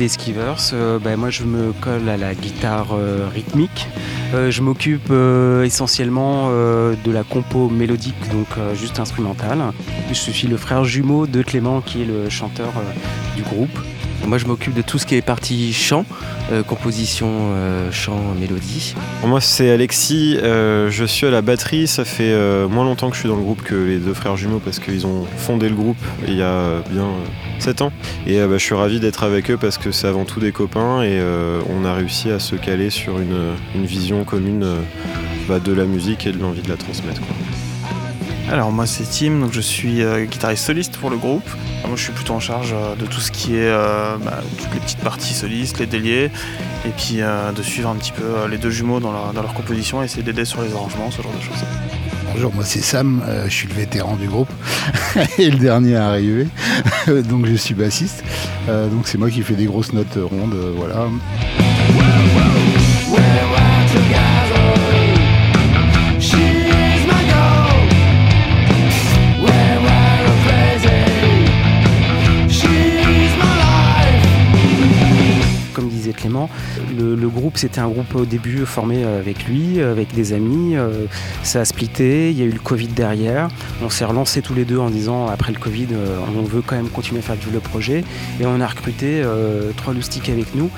des Skivers, ben, moi je me colle à la guitare rythmique. je m'occupe essentiellement de la compo mélodique, donc juste instrumentale. Je suis le frère jumeau de Clément qui est le chanteur du groupe. Moi, je m'occupe de tout ce qui est partie chant, euh, composition, euh, chant, mélodie. Moi, c'est Alexis. Euh, je suis à la batterie. Ça fait moins longtemps que je suis dans le groupe que les deux frères jumeaux parce qu'ils ont fondé le groupe il y a bien 7 ans. Et bah, je suis ravi d'être avec eux parce que c'est avant tout des copains et on a réussi à se caler sur une, vision commune bah, de la musique et de l'envie de la transmettre. Alors moi c'est Tim, donc je suis euh, guitariste soliste pour le groupe. Moi je suis plutôt en charge euh, de tout ce qui est euh, bah, toutes les petites parties solistes, les déliés, et puis de suivre un petit peu les deux jumeaux dans leur, composition et essayer d'aider sur les arrangements, ce genre de choses. Bonjour, moi c'est Sam, je suis le vétéran du groupe et le dernier à arriver, donc je suis bassiste. donc c'est moi qui fais des grosses notes rondes, voilà. Le, groupe, c'était un groupe au début formé avec lui, avec des amis. Euh, ça a splitté, il y a eu le Covid derrière. On s'est relancé tous les deux en disant après le Covid, euh, on veut quand même continuer à faire le projet. Et on a recruté euh, trois loustiques avec nous.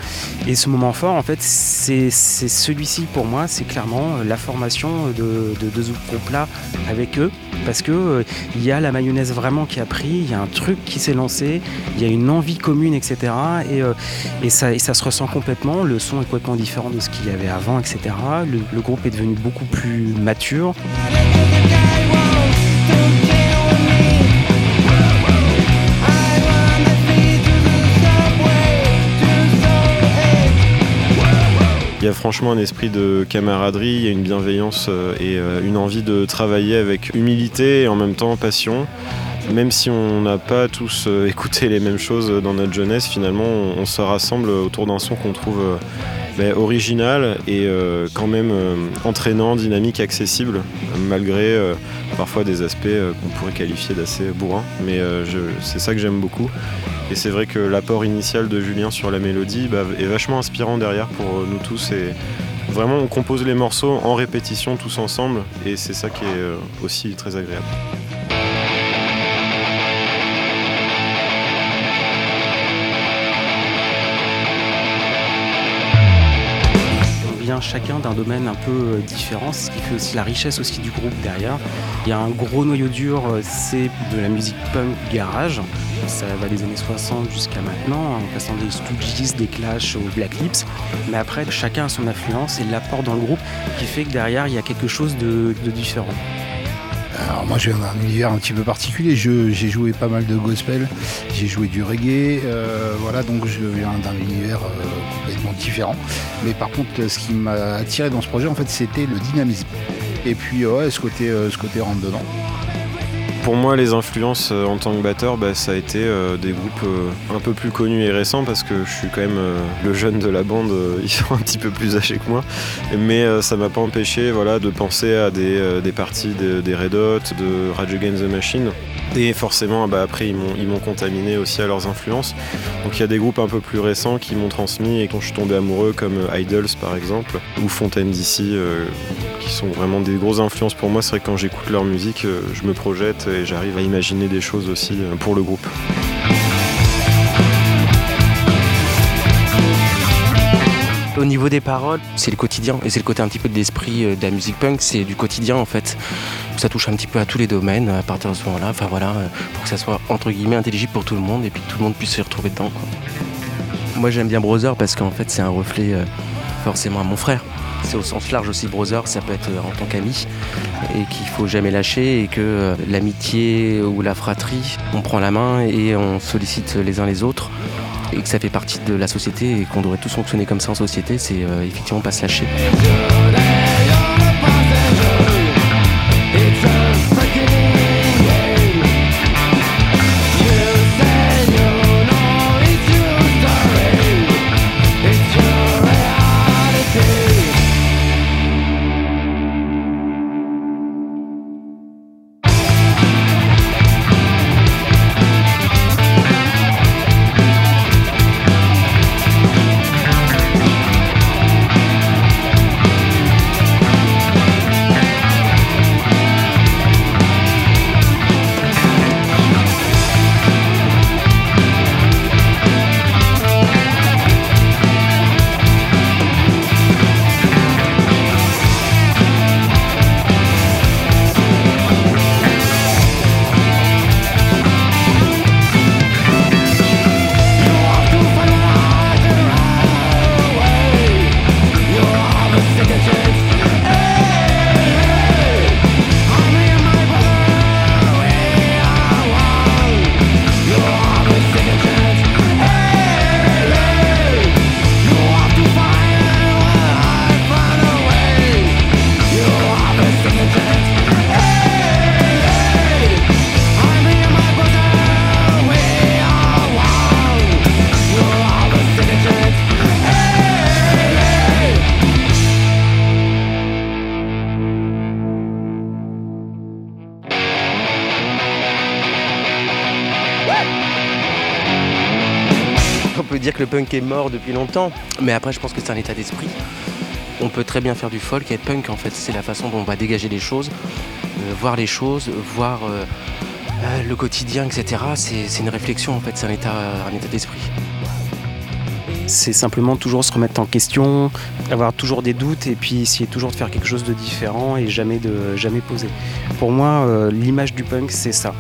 Et ce moment fort, en fait, c'est celui-ci pour moi, c'est clairement la formation de, de, de groupe-là avec eux parce que euh, il y a la mayonnaise vraiment qui a pris, il y a un truc qui s'est lancé, il y a une envie commune, etc. Euh, et, ça, se ressent complètement. Le son est complètement différent de ce qu'il y avait avant, etc. le groupe est devenu beaucoup plus mature. Il y a franchement un esprit de camaraderie, une bienveillance euh, et euh, une envie de travailler avec humilité et en même temps passion. Même si on n'a pas tous euh, écouté les mêmes choses dans notre jeunesse, finalement on, se rassemble autour d'un son qu'on trouve ben, original et quand même entraînant, dynamique, accessible, malgré parfois des aspects qu'on pourrait qualifier d'assez bourrins. Mais c'est ça que j'aime beaucoup. Et c'est vrai que l'apport initial de Julien sur la mélodie bah, est vachement inspirant derrière pour euh, nous tous. Et vraiment, on compose les morceaux en répétition tous ensemble. Et c'est ça qui est euh, aussi très agréable. Chacun d'un domaine un peu euh, différent, ce qui fait aussi la richesse aussi du groupe derrière. Il y a un gros noyau dur, c'est de la musique punk garage, ça va des années 60 jusqu'à maintenant, en passant des Stooges, des Clash aux Black Lips. Mais après, chacun a son influence et l'apport dans le groupe qui fait que derrière, il y a quelque chose de, différent. Alors moi j'ai un univers un petit peu particulier, j'ai joué pas mal de gospel, j'ai joué du reggae, euh, voilà donc je viens d'un univers euh, complètement différent. Mais par contre ce qui m'a attiré dans ce projet en fait c'était le dynamisme. Et puis ouais ce côté, euh, ce côté rentre dedans. Pour moi, les influences euh, en tant que batteur, bah, ça a été euh, des groupes euh, un peu plus connus et récents parce que je suis quand même le jeune de la bande, ils sont un petit peu plus âgés que moi. Mais ça m'a pas empêché voilà, de penser à des, parties des Red Hot, de Rage Against the Machine. Et forcément, bah, après, ils m'ont contaminé aussi à leurs influences. Donc il y a des groupes un peu plus récents qui m'ont transmis et dont je suis tombé amoureux, comme Idols par exemple, ou Fontaine qui sont vraiment des grosses influences pour moi. C'est vrai que quand j'écoute leur musique, je me projette et j'arrive à imaginer des choses aussi euh, pour le groupe. Au niveau des paroles, c'est le quotidien et c'est le côté un petit peu de l'esprit euh, de la musique punk, c'est du quotidien en fait. Ça touche un petit peu à tous les domaines à partir de ce moment-là, enfin voilà, euh, pour que ça soit entre guillemets intelligible pour tout le monde et puis que tout le monde puisse se retrouver dedans. Moi j'aime bien Brother parce qu'en fait c'est un reflet forcément à mon frère c'est au sens large aussi brother, ça peut être euh, en tant qu'ami et qu'il faut jamais lâcher et que euh, l'amitié ou la fratrie, on prend la main et on sollicite les uns les autres et que ça fait partie de la société et qu'on devrait tous fonctionner comme ça en société, c'est euh, effectivement pas se lâcher. le punk est mort depuis longtemps, mais après je pense que c'est un état d'esprit. On peut très bien faire du folk et être punk en fait, c'est la façon dont on va dégager les choses, euh, voir les choses, voir euh, euh, le quotidien, etc. C'est une réflexion en fait, c'est un état, un état d'esprit. C'est simplement toujours se remettre en question, avoir toujours des doutes et puis essayer toujours de faire quelque chose de différent et jamais de jamais poser. Pour moi, l'image du punk, c'est ça.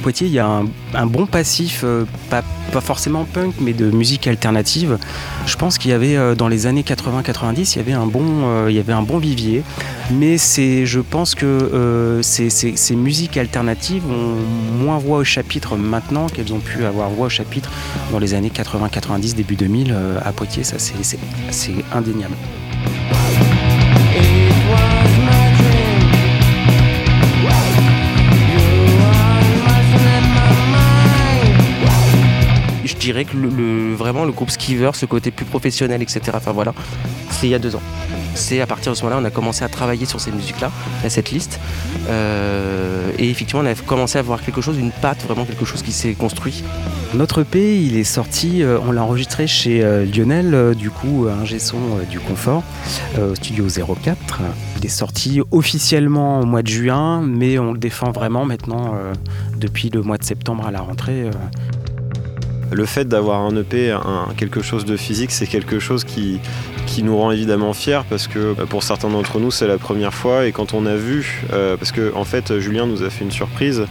Poitiers, il y a un, bon passif, euh, pas, forcément punk, mais de musique alternative. Je pense qu'il y avait euh, dans les années 80-90, il y avait un bon, euh, il y avait un bon vivier. Mais c'est, je pense que ces, musiques alternatives ont moins voix au chapitre maintenant qu'elles ont pu avoir voix au chapitre dans les années 80-90, début 2000 à Poitiers. Ça, c'est indéniable. Dirais que le, vraiment le groupe Skiver, ce côté plus professionnel, etc. Enfin voilà, c'est il y a deux ans. C'est à partir de ce moment-là, on a commencé à travailler sur ces musiques-là, cette liste. Euh, et effectivement, on a commencé à voir quelque chose, une patte, vraiment quelque chose qui s'est construit. Notre EP, il est sorti, euh, on l'a enregistré chez euh, Lionel, du coup, un son du confort, au studio 04. Il est sorti officiellement au mois de juin, mais on le défend vraiment maintenant depuis le mois de septembre à la rentrée le fait d'avoir un EP, quelque chose de physique, c'est quelque chose qui, qui nous rend évidemment fiers parce que bah, pour certains d'entre nous c'est la première fois et quand on a vu, euh, parce que en fait Julien nous a fait une surprise,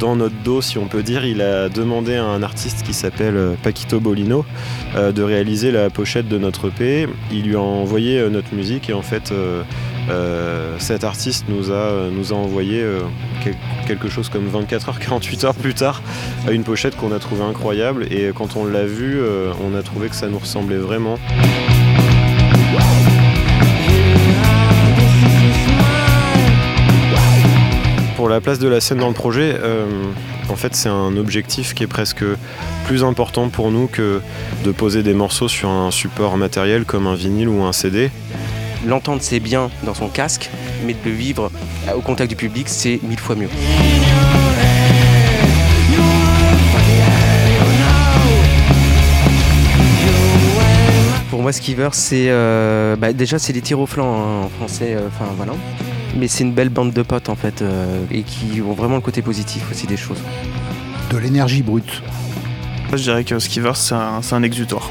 dans notre dos, si on peut dire, il a demandé à un artiste qui s'appelle euh, Paquito Bolino euh, de réaliser la pochette de notre EP. Il lui a envoyé notre musique et en fait, cet artiste nous a, a envoyé quelque chose comme 24 heures, 48 heures plus tard, une pochette qu'on a trouvée incroyable. Et quand on l'a vue, on a trouvé que ça nous ressemblait vraiment. Pour la place de la scène dans le projet, euh, en fait c'est un objectif qui est presque plus important pour nous que de poser des morceaux sur un support matériel comme un vinyle ou un CD. L'entendre c'est bien dans son casque, mais de le vivre au contact du public c'est mille fois mieux. Pour moi, Skiver, c'est euh, bah, déjà c'est des tirs au flanc hein, en français. Euh, enfin voilà. Mais c'est une belle bande de potes en fait euh, et qui ont vraiment le côté positif aussi des choses. De l'énergie brute. Moi, je dirais que Skiver, c'est un, un exutoire.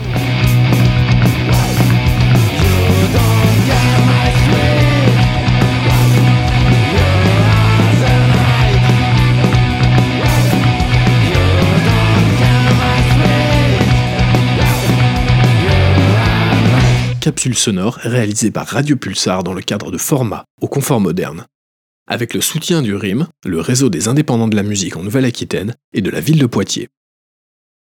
Capsule sonore réalisée par Radio Pulsar dans le cadre de Format, au confort moderne. Avec le soutien du RIM, le réseau des indépendants de la musique en Nouvelle-Aquitaine, et de la ville de Poitiers.